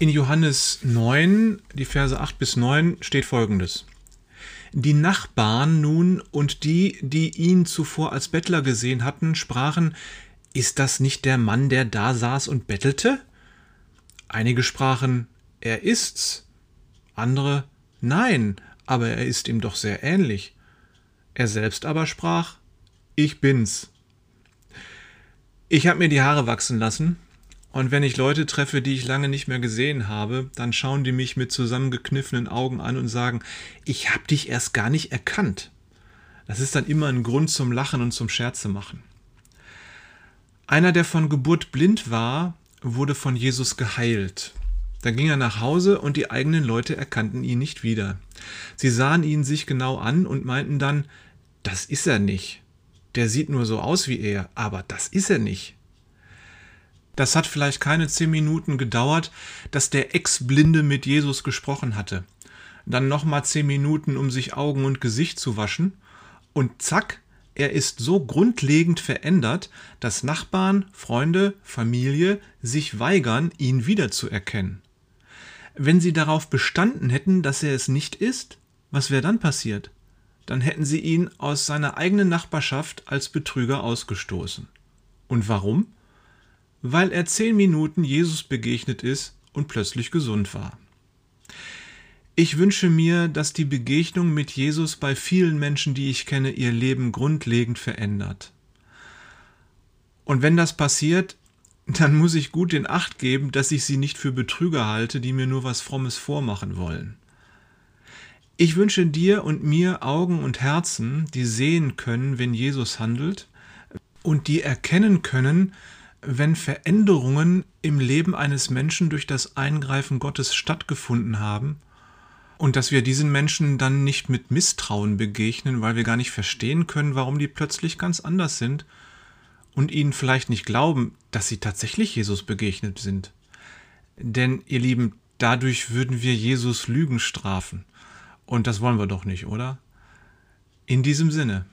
In Johannes 9, die Verse 8 bis 9 steht folgendes. Die Nachbarn nun und die, die ihn zuvor als Bettler gesehen hatten, sprachen, ist das nicht der Mann, der da saß und bettelte? Einige sprachen, er ist's. Andere, nein, aber er ist ihm doch sehr ähnlich. Er selbst aber sprach, ich bin's. Ich habe mir die Haare wachsen lassen und wenn ich Leute treffe, die ich lange nicht mehr gesehen habe, dann schauen die mich mit zusammengekniffenen Augen an und sagen, ich hab dich erst gar nicht erkannt. Das ist dann immer ein Grund zum Lachen und zum Scherze machen. Einer, der von Geburt blind war, wurde von Jesus geheilt. Dann ging er nach Hause und die eigenen Leute erkannten ihn nicht wieder. Sie sahen ihn sich genau an und meinten dann, das ist er nicht. Der sieht nur so aus wie er, aber das ist er nicht. Das hat vielleicht keine zehn Minuten gedauert, dass der Ex-Blinde mit Jesus gesprochen hatte. Dann nochmal zehn Minuten, um sich Augen und Gesicht zu waschen. Und zack, er ist so grundlegend verändert, dass Nachbarn, Freunde, Familie sich weigern, ihn wiederzuerkennen. Wenn sie darauf bestanden hätten, dass er es nicht ist, was wäre dann passiert? Dann hätten sie ihn aus seiner eigenen Nachbarschaft als Betrüger ausgestoßen. Und warum? Weil er zehn Minuten Jesus begegnet ist und plötzlich gesund war. Ich wünsche mir, dass die Begegnung mit Jesus bei vielen Menschen, die ich kenne, ihr Leben grundlegend verändert. Und wenn das passiert, dann muss ich gut in Acht geben, dass ich sie nicht für Betrüger halte, die mir nur was Frommes vormachen wollen. Ich wünsche dir und mir Augen und Herzen, die sehen können, wenn Jesus handelt, und die erkennen können, wenn Veränderungen im Leben eines Menschen durch das Eingreifen Gottes stattgefunden haben und dass wir diesen Menschen dann nicht mit Misstrauen begegnen, weil wir gar nicht verstehen können, warum die plötzlich ganz anders sind und ihnen vielleicht nicht glauben, dass sie tatsächlich Jesus begegnet sind. Denn, ihr Lieben, dadurch würden wir Jesus Lügen strafen. Und das wollen wir doch nicht, oder? In diesem Sinne.